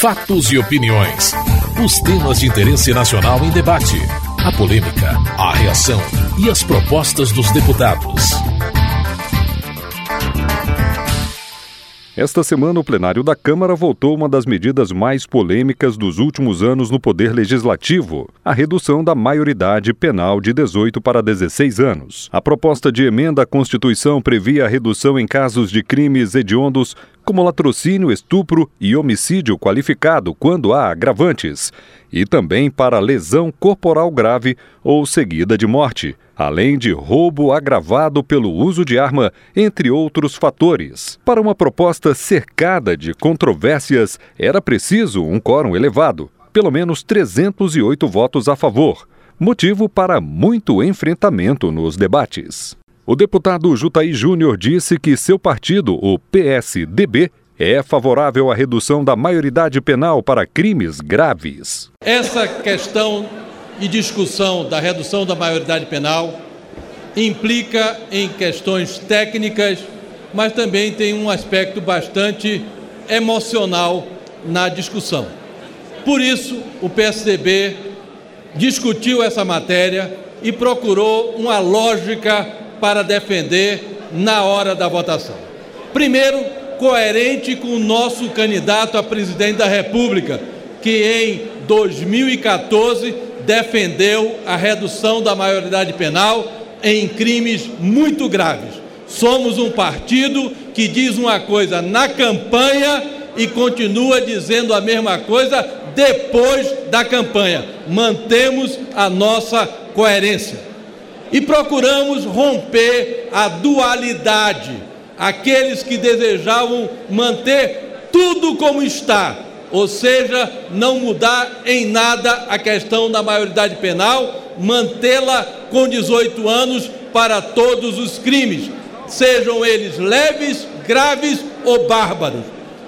Fatos e opiniões. Os temas de interesse nacional em debate. A polêmica, a reação e as propostas dos deputados. Esta semana, o plenário da Câmara votou uma das medidas mais polêmicas dos últimos anos no Poder Legislativo, a redução da maioridade penal de 18 para 16 anos. A proposta de emenda à Constituição previa a redução em casos de crimes hediondos como latrocínio, estupro e homicídio qualificado quando há agravantes, e também para lesão corporal grave ou seguida de morte, além de roubo agravado pelo uso de arma, entre outros fatores. Para uma proposta cercada de controvérsias, era preciso um quórum elevado, pelo menos 308 votos a favor, motivo para muito enfrentamento nos debates. O deputado Jutaí Júnior disse que seu partido, o PSDB, é favorável à redução da maioridade penal para crimes graves. Essa questão e discussão da redução da maioridade penal implica em questões técnicas, mas também tem um aspecto bastante emocional na discussão. Por isso, o PSDB discutiu essa matéria e procurou uma lógica para defender na hora da votação. Primeiro, coerente com o nosso candidato a presidente da República, que em 2014 defendeu a redução da maioridade penal em crimes muito graves. Somos um partido que diz uma coisa na campanha e continua dizendo a mesma coisa depois da campanha. Mantemos a nossa coerência e procuramos romper a dualidade. Aqueles que desejavam manter tudo como está, ou seja, não mudar em nada a questão da maioridade penal, mantê-la com 18 anos para todos os crimes, sejam eles leves, graves ou bárbaros,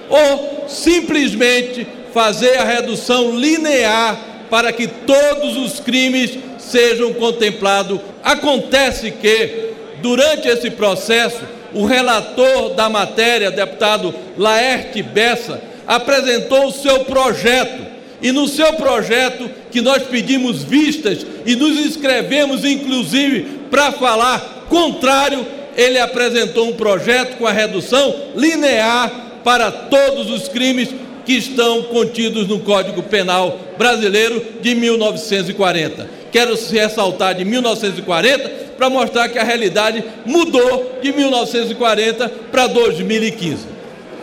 ou simplesmente fazer a redução linear para que todos os crimes sejam contemplados. Acontece que, durante esse processo, o relator da matéria, deputado Laerte Bessa, apresentou o seu projeto. E no seu projeto, que nós pedimos vistas e nos inscrevemos, inclusive, para falar contrário, ele apresentou um projeto com a redução linear para todos os crimes que estão contidos no Código Penal brasileiro de 1940 quero ressaltar de 1940 para mostrar que a realidade mudou de 1940 para 2015.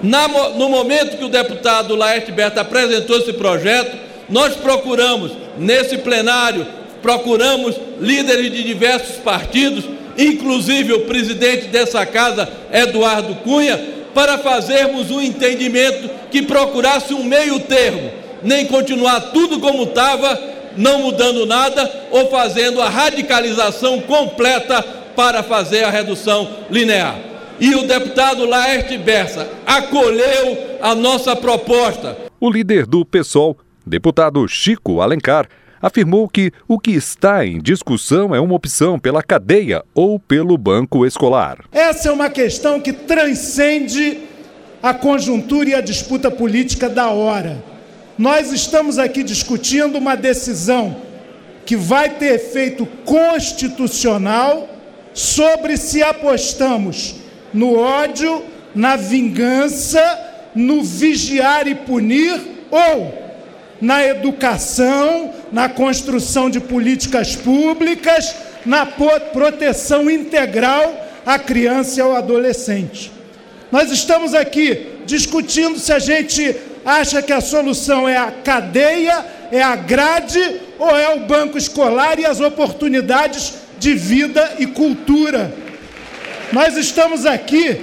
Na, no momento que o deputado Laerte Berta apresentou esse projeto, nós procuramos, nesse plenário, procuramos líderes de diversos partidos, inclusive o presidente dessa casa, Eduardo Cunha, para fazermos um entendimento que procurasse um meio termo, nem continuar tudo como estava não mudando nada ou fazendo a radicalização completa para fazer a redução linear. E o deputado Laerte Bessa acolheu a nossa proposta. O líder do PSOL, deputado Chico Alencar, afirmou que o que está em discussão é uma opção pela cadeia ou pelo banco escolar. Essa é uma questão que transcende a conjuntura e a disputa política da hora. Nós estamos aqui discutindo uma decisão que vai ter efeito constitucional sobre se apostamos no ódio, na vingança, no vigiar e punir ou na educação, na construção de políticas públicas, na proteção integral à criança e ao adolescente. Nós estamos aqui discutindo se a gente acha que a solução é a cadeia, é a grade ou é o banco escolar e as oportunidades de vida e cultura. Nós estamos aqui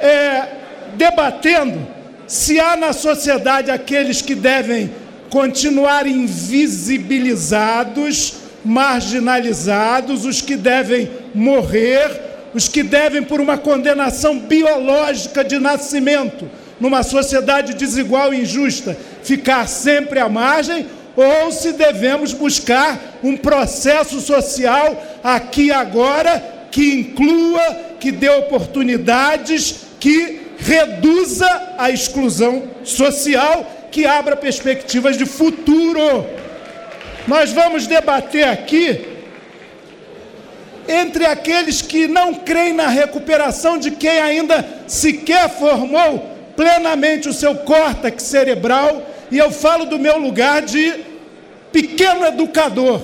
é, debatendo se há na sociedade aqueles que devem continuar invisibilizados, marginalizados, os que devem morrer, os que devem, por uma condenação biológica de nascimento, numa sociedade desigual e injusta, ficar sempre à margem ou se devemos buscar um processo social aqui agora que inclua, que dê oportunidades, que reduza a exclusão social, que abra perspectivas de futuro. Nós vamos debater aqui entre aqueles que não creem na recuperação de quem ainda sequer formou plenamente o seu córtex cerebral, e eu falo do meu lugar de pequeno educador.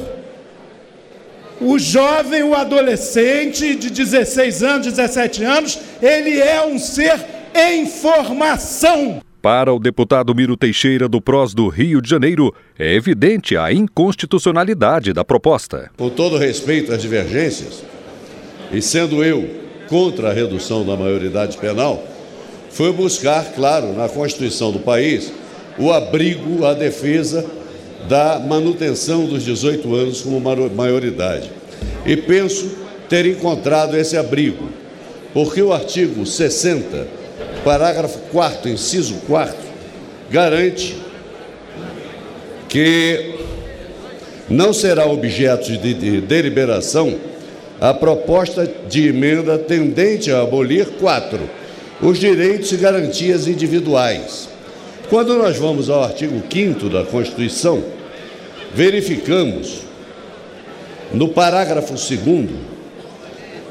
O jovem, o adolescente de 16 anos, 17 anos, ele é um ser em formação. Para o deputado Miro Teixeira do PROS do Rio de Janeiro, é evidente a inconstitucionalidade da proposta. Com todo respeito às divergências, e sendo eu contra a redução da maioridade penal, foi buscar, claro, na Constituição do país, o abrigo, a defesa da manutenção dos 18 anos como maioridade. E penso ter encontrado esse abrigo, porque o artigo 60 parágrafo 4 inciso 4 garante que não será objeto de, de deliberação a proposta de emenda tendente a abolir quatro os direitos e garantias individuais. Quando nós vamos ao artigo 5 da Constituição, verificamos no parágrafo 2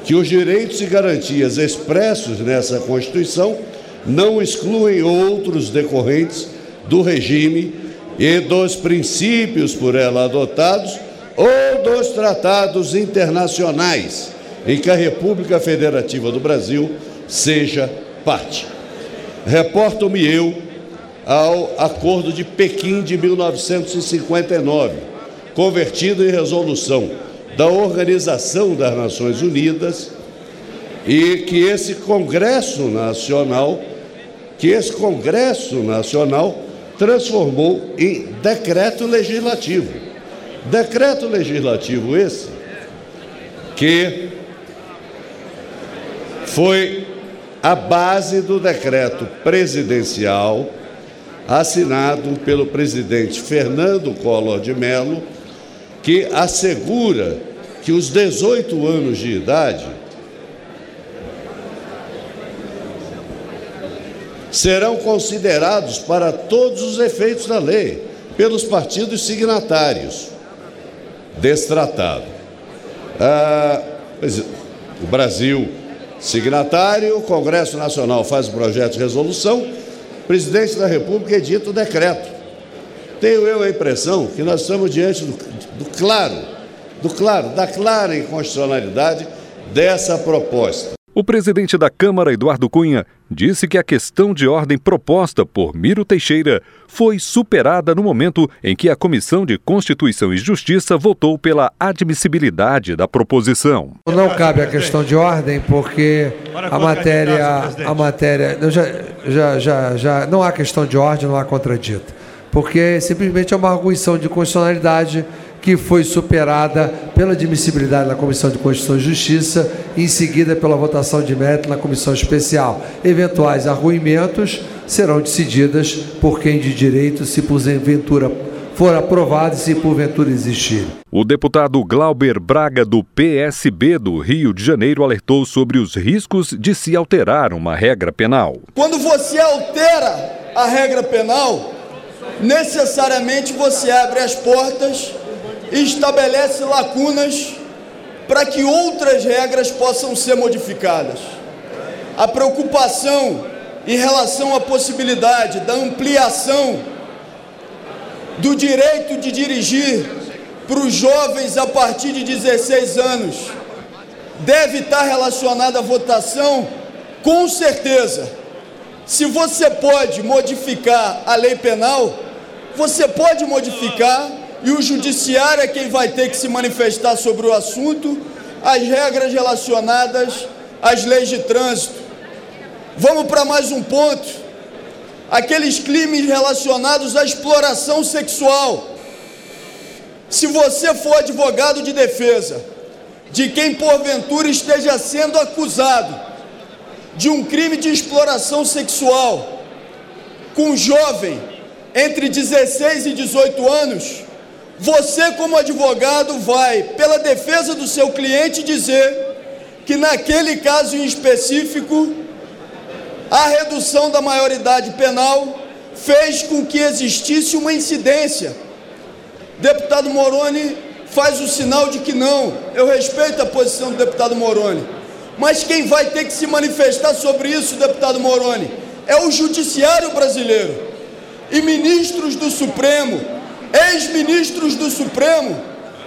que os direitos e garantias expressos nessa Constituição não excluem outros decorrentes do regime e dos princípios por ela adotados ou dos tratados internacionais em que a República Federativa do Brasil seja parte. Reporto-me eu ao Acordo de Pequim de 1959, convertido em resolução da Organização das Nações Unidas, e que esse Congresso Nacional que esse Congresso Nacional transformou em decreto legislativo. Decreto legislativo esse que foi a base do decreto presidencial assinado pelo presidente Fernando Collor de Mello, que assegura que os 18 anos de idade serão considerados para todos os efeitos da lei pelos partidos signatários desse tratado. Ah, o Brasil, signatário, o Congresso Nacional faz o projeto de resolução, o presidente da República edita o decreto. Tenho eu a impressão que nós estamos diante do, do claro, do claro, da clara inconstitucionalidade dessa proposta. O presidente da Câmara, Eduardo Cunha, disse que a questão de ordem proposta por Miro Teixeira foi superada no momento em que a Comissão de Constituição e Justiça votou pela admissibilidade da proposição. Não cabe a questão de ordem porque a matéria, a matéria, já, já, já, já não há questão de ordem, não há contradito, porque simplesmente é uma arguição de constitucionalidade que foi superada pela admissibilidade na Comissão de Constituição e Justiça, e em seguida pela votação de mérito na Comissão Especial. Eventuais arguimentos serão decididas por quem de direito, se porventura for aprovado e se porventura existir. O deputado Glauber Braga, do PSB do Rio de Janeiro, alertou sobre os riscos de se alterar uma regra penal. Quando você altera a regra penal, necessariamente você abre as portas estabelece lacunas para que outras regras possam ser modificadas. A preocupação em relação à possibilidade da ampliação do direito de dirigir para os jovens a partir de 16 anos deve estar relacionada à votação, com certeza. Se você pode modificar a lei penal, você pode modificar e o judiciário é quem vai ter que se manifestar sobre o assunto, as regras relacionadas às leis de trânsito. Vamos para mais um ponto. Aqueles crimes relacionados à exploração sexual. Se você for advogado de defesa de quem porventura esteja sendo acusado de um crime de exploração sexual com um jovem entre 16 e 18 anos, você, como advogado, vai, pela defesa do seu cliente, dizer que naquele caso em específico, a redução da maioridade penal fez com que existisse uma incidência. Deputado Moroni faz o sinal de que não. Eu respeito a posição do deputado Moroni. Mas quem vai ter que se manifestar sobre isso, deputado Moroni, é o judiciário brasileiro. E ministros do Supremo, ex-ministros do Supremo,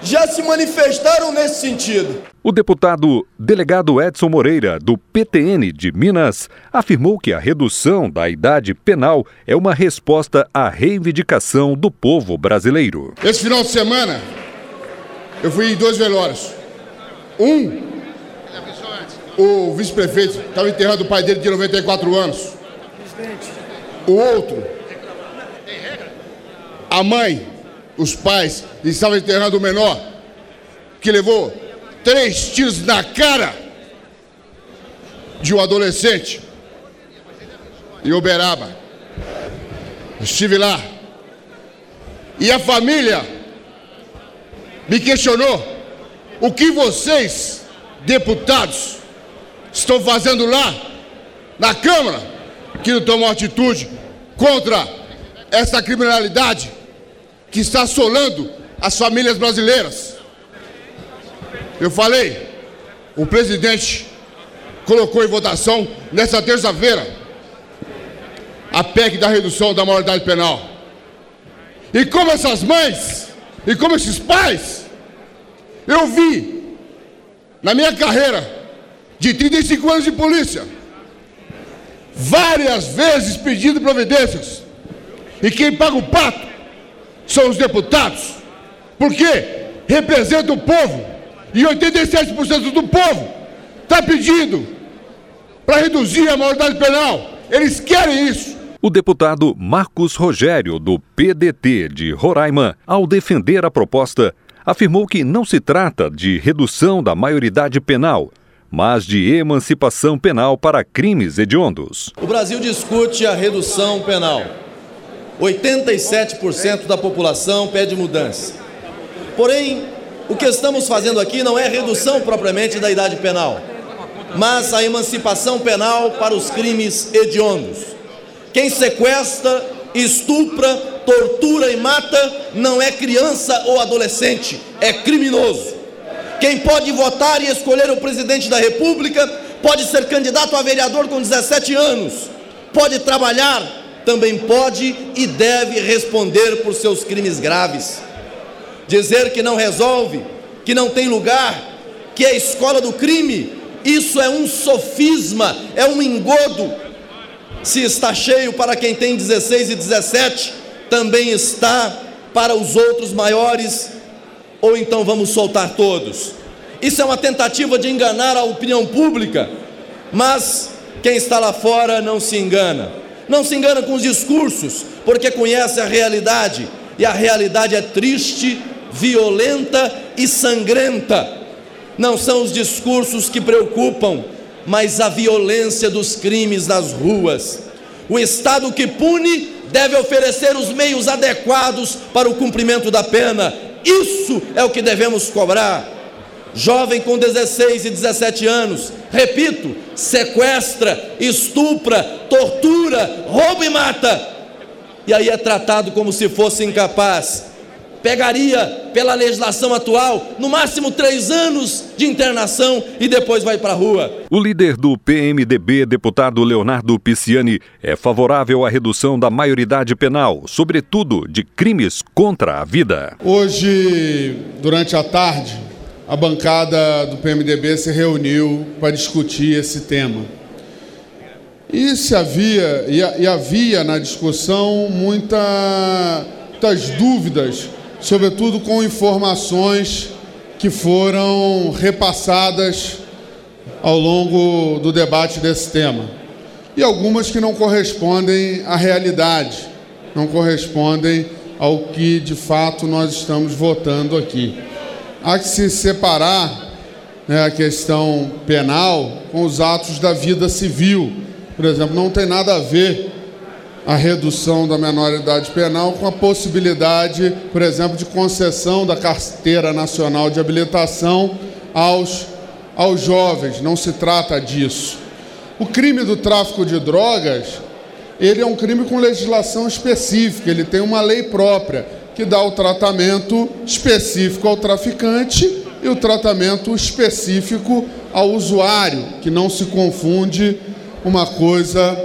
já se manifestaram nesse sentido. O deputado delegado Edson Moreira, do PTN de Minas, afirmou que a redução da idade penal é uma resposta à reivindicação do povo brasileiro. Esse final de semana, eu fui em dois velórios. Um, o vice-prefeito estava enterrando o pai dele de 94 anos. O outro, a mãe, os pais, estavam enterrando o menor, que levou três tiros na cara de um adolescente em Uberaba. Estive lá. E a família me questionou o que vocês, deputados, estão fazendo lá na Câmara que não tomam atitude contra essa criminalidade que está assolando as famílias brasileiras. Eu falei, o presidente colocou em votação nessa terça-feira a PEC da redução da maioridade penal. E como essas mães, e como esses pais, eu vi na minha carreira de 35 anos de polícia, várias vezes pedindo providências. E quem paga o pato são os deputados, porque representa o povo e 87% do povo está pedindo para reduzir a maioridade penal. Eles querem isso. O deputado Marcos Rogério, do PDT de Roraima, ao defender a proposta, afirmou que não se trata de redução da maioridade penal, mas de emancipação penal para crimes hediondos. O Brasil discute a redução penal. 87% da população pede mudança. Porém, o que estamos fazendo aqui não é redução propriamente da idade penal, mas a emancipação penal para os crimes hediondos. Quem sequestra, estupra, tortura e mata não é criança ou adolescente, é criminoso. Quem pode votar e escolher o presidente da República pode ser candidato a vereador com 17 anos, pode trabalhar, também pode e deve responder por seus crimes graves. Dizer que não resolve, que não tem lugar, que é a escola do crime, isso é um sofisma, é um engodo. Se está cheio para quem tem 16 e 17, também está para os outros maiores, ou então vamos soltar todos. Isso é uma tentativa de enganar a opinião pública, mas quem está lá fora não se engana. Não se engana com os discursos, porque conhece a realidade, e a realidade é triste violenta e sangrenta. Não são os discursos que preocupam, mas a violência dos crimes nas ruas. O Estado que pune deve oferecer os meios adequados para o cumprimento da pena. Isso é o que devemos cobrar. Jovem com 16 e 17 anos, repito, sequestra, estupra, tortura, rouba e mata. E aí é tratado como se fosse incapaz pegaria pela legislação atual no máximo três anos de internação e depois vai para a rua. O líder do PMDB, deputado Leonardo Pisciani, é favorável à redução da maioridade penal, sobretudo de crimes contra a vida. Hoje, durante a tarde, a bancada do PMDB se reuniu para discutir esse tema. E se havia, e havia na discussão muita, muitas dúvidas sobretudo com informações que foram repassadas ao longo do debate desse tema. E algumas que não correspondem à realidade, não correspondem ao que de fato nós estamos votando aqui. Há que se separar né, a questão penal com os atos da vida civil. Por exemplo, não tem nada a ver a redução da menoridade penal com a possibilidade, por exemplo, de concessão da carteira nacional de habilitação aos, aos jovens. Não se trata disso. O crime do tráfico de drogas, ele é um crime com legislação específica, ele tem uma lei própria que dá o tratamento específico ao traficante e o tratamento específico ao usuário, que não se confunde uma coisa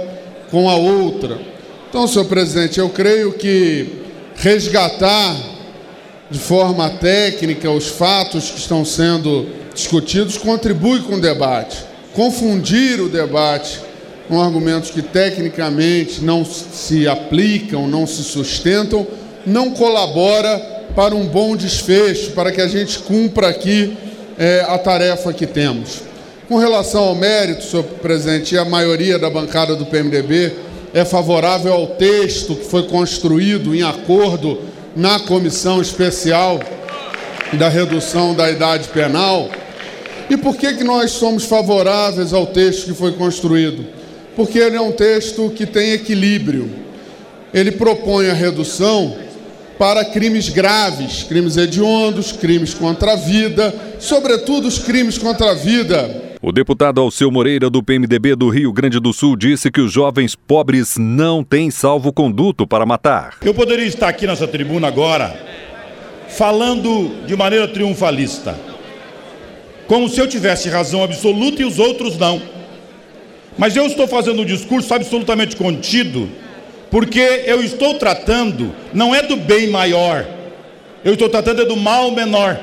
com a outra. Então, senhor presidente, eu creio que resgatar de forma técnica os fatos que estão sendo discutidos contribui com o debate. Confundir o debate com argumentos que tecnicamente não se aplicam, não se sustentam, não colabora para um bom desfecho, para que a gente cumpra aqui é, a tarefa que temos. Com relação ao mérito, senhor presidente, a maioria da bancada do PMDB é favorável ao texto que foi construído em acordo na comissão especial da redução da idade penal. E por que, que nós somos favoráveis ao texto que foi construído? Porque ele é um texto que tem equilíbrio. Ele propõe a redução para crimes graves, crimes hediondos, crimes contra a vida, sobretudo os crimes contra a vida, o deputado Alceu Moreira, do PMDB do Rio Grande do Sul, disse que os jovens pobres não têm salvo-conduto para matar. Eu poderia estar aqui nessa tribuna agora falando de maneira triunfalista, como se eu tivesse razão absoluta e os outros não. Mas eu estou fazendo um discurso absolutamente contido, porque eu estou tratando, não é do bem maior, eu estou tratando é do mal menor.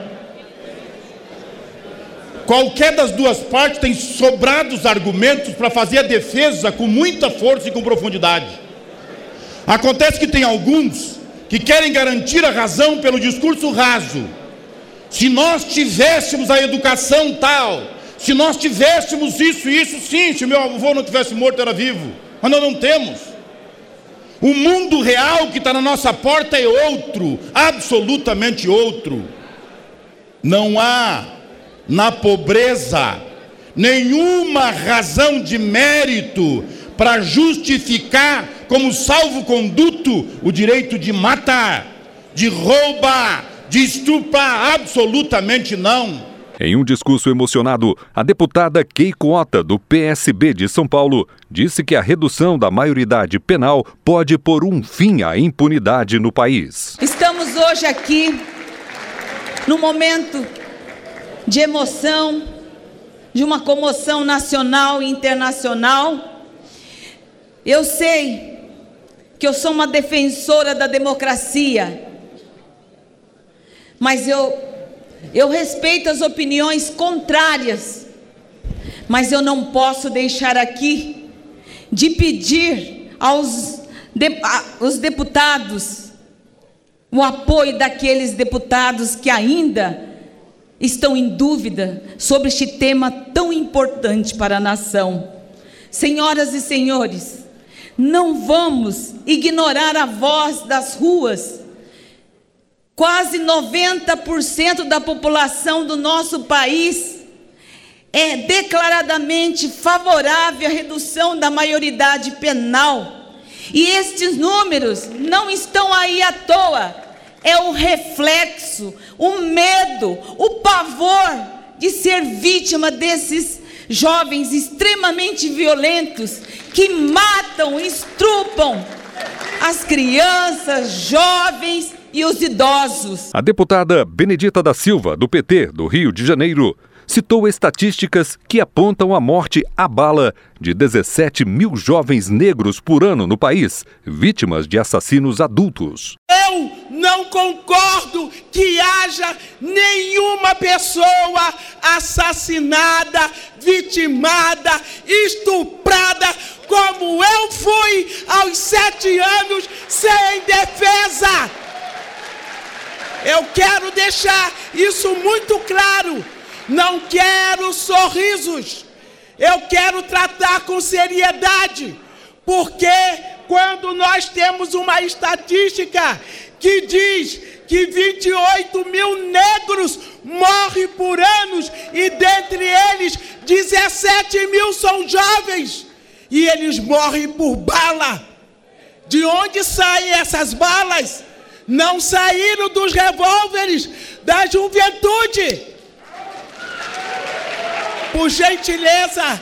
Qualquer das duas partes tem sobrados argumentos para fazer a defesa com muita força e com profundidade. Acontece que tem alguns que querem garantir a razão pelo discurso raso. Se nós tivéssemos a educação tal, se nós tivéssemos isso isso, sim, se meu avô não tivesse morto, era vivo. Mas nós não temos. O mundo real que está na nossa porta é outro, absolutamente outro. Não há na pobreza, nenhuma razão de mérito para justificar como salvo-conduto o direito de matar, de roubar, de estuprar, absolutamente não. Em um discurso emocionado, a deputada Keiko Ota, do PSB de São Paulo, disse que a redução da maioridade penal pode pôr um fim à impunidade no país. Estamos hoje aqui no momento de emoção, de uma comoção nacional e internacional. Eu sei que eu sou uma defensora da democracia, mas eu, eu respeito as opiniões contrárias, mas eu não posso deixar aqui de pedir aos de, a, os deputados o apoio daqueles deputados que ainda estão em dúvida sobre este tema tão importante para a nação. Senhoras e senhores, não vamos ignorar a voz das ruas. Quase 90% da população do nosso país é declaradamente favorável à redução da maioridade penal. E estes números não estão aí à toa é o reflexo, o medo, o pavor de ser vítima desses jovens extremamente violentos que matam, estrupam as crianças, jovens e os idosos. A deputada Benedita da Silva, do PT do Rio de Janeiro, citou estatísticas que apontam a morte à bala de 17 mil jovens negros por ano no país, vítimas de assassinos adultos. Eu não concordo que haja nenhuma pessoa assassinada, vitimada, estuprada, como eu fui aos sete anos sem defesa. Eu quero deixar isso muito claro não quero sorrisos. Eu quero tratar com seriedade. Porque quando nós temos uma estatística que diz que 28 mil negros morrem por anos e dentre eles 17 mil são jovens e eles morrem por bala. De onde saem essas balas? Não saíram dos revólveres da juventude. Por gentileza,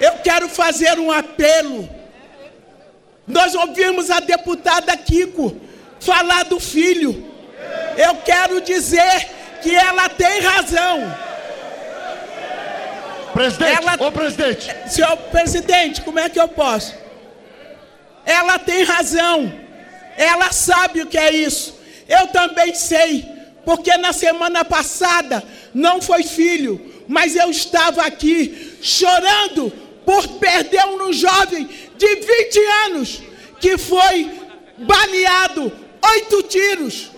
eu quero fazer um apelo. Nós ouvimos a deputada Kiko falar do filho. Eu quero dizer que ela tem razão. Presidente, ela... ô presidente. Senhor presidente, como é que eu posso? Ela tem razão. Ela sabe o que é isso. Eu também sei, porque na semana passada não foi filho, mas eu estava aqui chorando por perder um jovem de 20 anos que foi baleado oito tiros.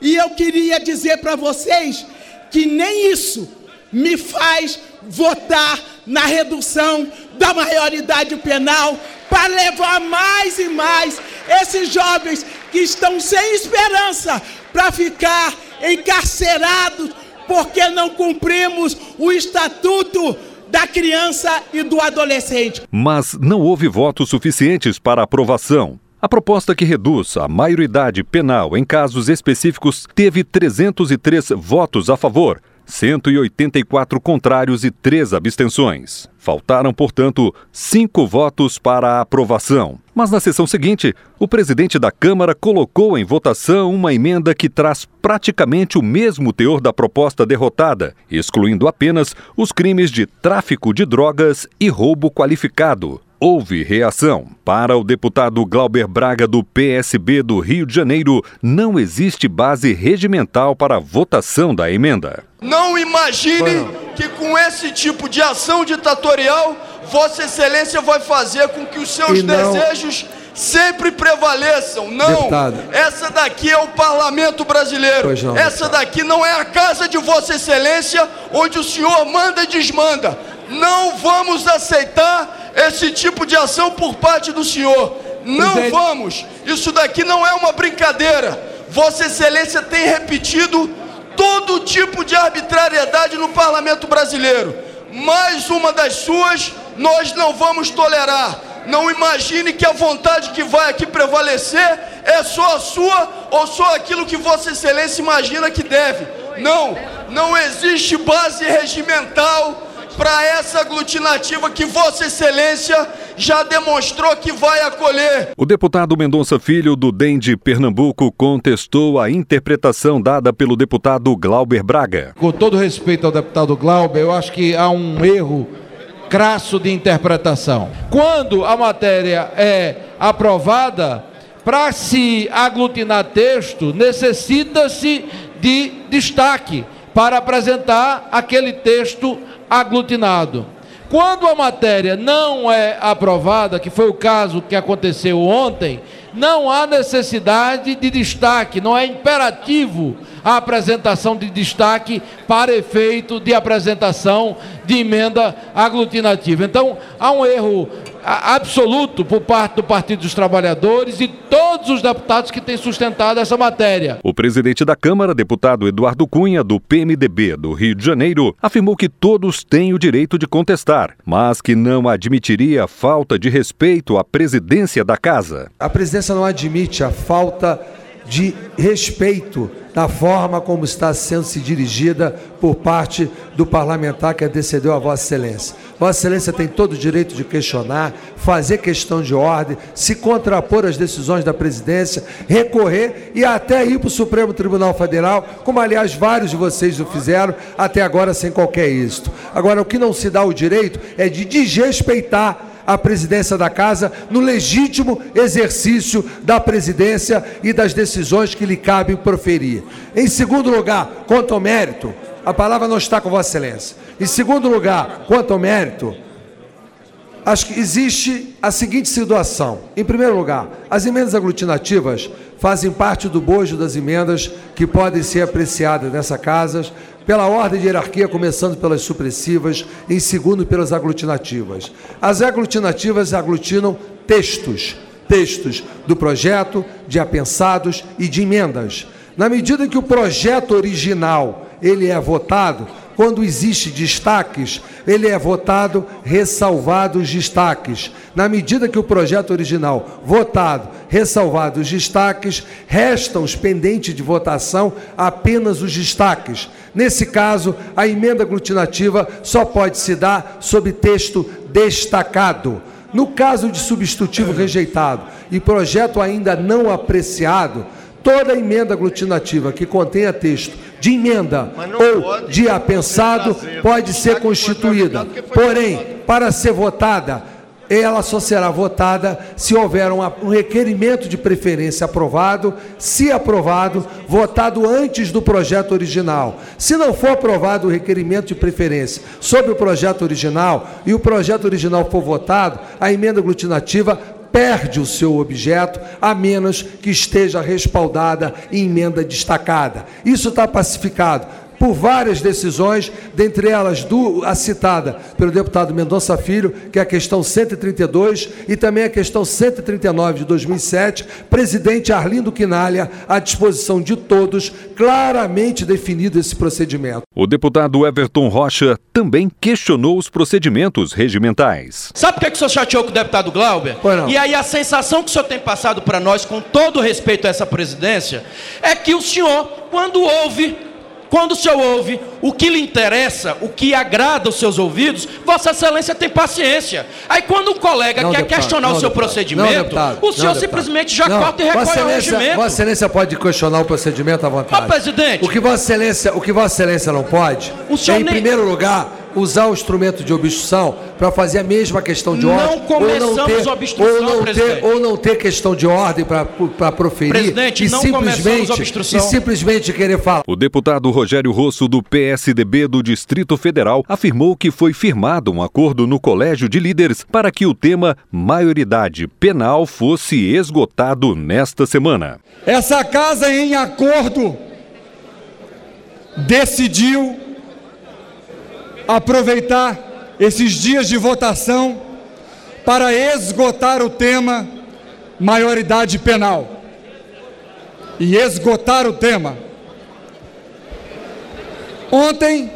E eu queria dizer para vocês que nem isso me faz votar na redução da maioridade penal para levar mais e mais esses jovens que estão sem esperança para ficar encarcerados porque não cumprimos o estatuto da criança e do adolescente. Mas não houve votos suficientes para aprovação. A proposta que reduz a maioridade penal em casos específicos teve 303 votos a favor, 184 contrários e 3 abstenções. Faltaram, portanto, cinco votos para a aprovação. Mas na sessão seguinte, o presidente da Câmara colocou em votação uma emenda que traz praticamente o mesmo teor da proposta derrotada, excluindo apenas os crimes de tráfico de drogas e roubo qualificado houve reação. Para o deputado Glauber Braga, do PSB do Rio de Janeiro, não existe base regimental para a votação da emenda. Não imagine que com esse tipo de ação ditatorial, Vossa Excelência vai fazer com que os seus não... desejos sempre prevaleçam. Não, Deputado. essa daqui é o parlamento brasileiro. Não, essa daqui não é a casa de Vossa Excelência, onde o senhor manda e desmanda. Não vamos aceitar esse tipo de ação por parte do senhor. Não Presidente. vamos. Isso daqui não é uma brincadeira. Vossa Excelência tem repetido todo tipo de arbitrariedade no parlamento brasileiro. Mais uma das suas, nós não vamos tolerar. Não imagine que a vontade que vai aqui prevalecer é só a sua ou só aquilo que Vossa Excelência imagina que deve. Não, não existe base regimental para essa aglutinativa que Vossa Excelência já demonstrou que vai acolher. O deputado Mendonça Filho, do DEM de Pernambuco, contestou a interpretação dada pelo deputado Glauber Braga. Com todo respeito ao deputado Glauber, eu acho que há um erro crasso de interpretação. Quando a matéria é aprovada, para se aglutinar texto, necessita-se de destaque para apresentar aquele texto aglutinado. Quando a matéria não é aprovada, que foi o caso que aconteceu ontem, não há necessidade de destaque, não é imperativo a apresentação de destaque para efeito de apresentação de emenda aglutinativa. Então, há um erro absoluto por parte do Partido dos Trabalhadores e todos os deputados que têm sustentado essa matéria. O presidente da Câmara, deputado Eduardo Cunha, do PMDB do Rio de Janeiro, afirmou que todos têm o direito de contestar, mas que não admitiria falta de respeito à presidência da casa. A presidência não admite a falta de respeito da forma como está sendo se dirigida por parte do parlamentar que antecedeu a Vossa Excelência. Vossa Excelência tem todo o direito de questionar, fazer questão de ordem, se contrapor às decisões da presidência, recorrer e até ir para o Supremo Tribunal Federal, como aliás vários de vocês o fizeram, até agora sem qualquer êxito. Agora, o que não se dá o direito é de desrespeitar a presidência da casa no legítimo exercício da presidência e das decisões que lhe cabem proferir. Em segundo lugar, quanto ao mérito, a palavra não está com Vossa Excelência. Em segundo lugar, quanto ao mérito, acho que existe a seguinte situação. Em primeiro lugar, as emendas aglutinativas fazem parte do bojo das emendas que podem ser apreciadas nessa casa pela ordem de hierarquia, começando pelas supressivas, em segundo pelas aglutinativas. As aglutinativas aglutinam textos, textos do projeto, de apensados e de emendas. Na medida que o projeto original ele é votado, quando existe destaques, ele é votado ressalvados destaques. Na medida que o projeto original votado, ressalvados destaques, restam os pendentes de votação apenas os destaques. Nesse caso, a emenda aglutinativa só pode se dar sob texto destacado. No caso de substitutivo rejeitado e projeto ainda não apreciado, toda emenda aglutinativa que contenha texto de emenda ou de apensado pode ser constituída. Porém, para ser votada, ela só será votada se houver um, requerimento de preferência aprovado, se aprovado, votado antes do projeto original. Se não for aprovado o requerimento de preferência sobre o projeto original e o projeto original for votado, a emenda aglutinativa perde o seu objeto, a menos que esteja respaldada em emenda destacada. Isso está pacificado por várias decisões, dentre elas do, a citada pelo deputado Mendonça Filho, que é a questão 132 e também a questão 139 de 2007, presidente Arlindo Quinalha, à disposição de todos, claramente definido esse procedimento. O deputado Everton Rocha também questionou os procedimentos regimentais. Sabe por que, que o senhor chateou com o deputado Glauber? E aí a sensação que o senhor tem passado para nós, com todo respeito a essa presidência, é que o senhor, quando houve quando o senhor ouve o que lhe interessa, o que agrada os seus ouvidos, Vossa Excelência tem paciência. Aí quando um colega não, quer deputado, questionar não, o seu deputado, procedimento, não, deputado, o senhor simplesmente já corta e recolhe o regimento. Vossa Excelência pode questionar o procedimento à vontade. Ó, presidente. O que Vossa Excelência, o que Vossa Excelência não pode, o senhor é, em nem... primeiro lugar, usar o instrumento de obstrução para fazer a mesma questão de ordem. Não começamos ou não ter, obstrução, ou não presidente. ter, ou não ter questão de ordem para proferir. Presidente, e não simplesmente, obstrução. E simplesmente querer falar. O deputado Rogério Rosso, do PSDB do Distrito Federal, afirmou que foi firmado um acordo no Colégio de Líderes para que o tema maioridade penal fosse esgotado nesta semana. Essa casa, em acordo, decidiu aproveitar esses dias de votação para esgotar o tema maioridade penal. E esgotar o tema. Ontem,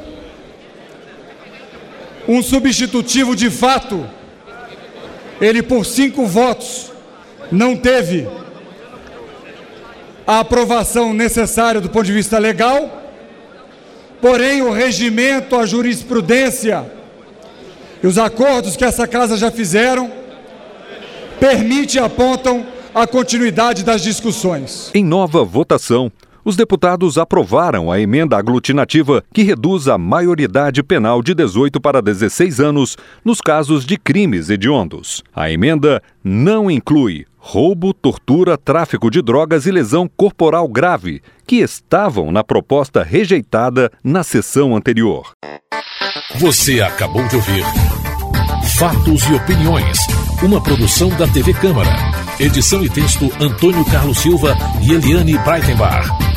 um substitutivo de fato, ele por cinco votos não teve a aprovação necessária do ponto de vista legal Porém, o regimento, a jurisprudência e os acordos que essa casa já fizeram permite e apontam a continuidade das discussões. Em nova votação, os deputados aprovaram a emenda aglutinativa que reduz a maioridade penal de 18 para 16 anos nos casos de crimes hediondos. A emenda não inclui roubo, tortura, tráfico de drogas e lesão corporal grave, que estavam na proposta rejeitada na sessão anterior. Você acabou de ouvir Fatos e Opiniões, uma produção da TV Câmara. Edição e texto Antônio Carlos Silva e Eliane Breitenbach.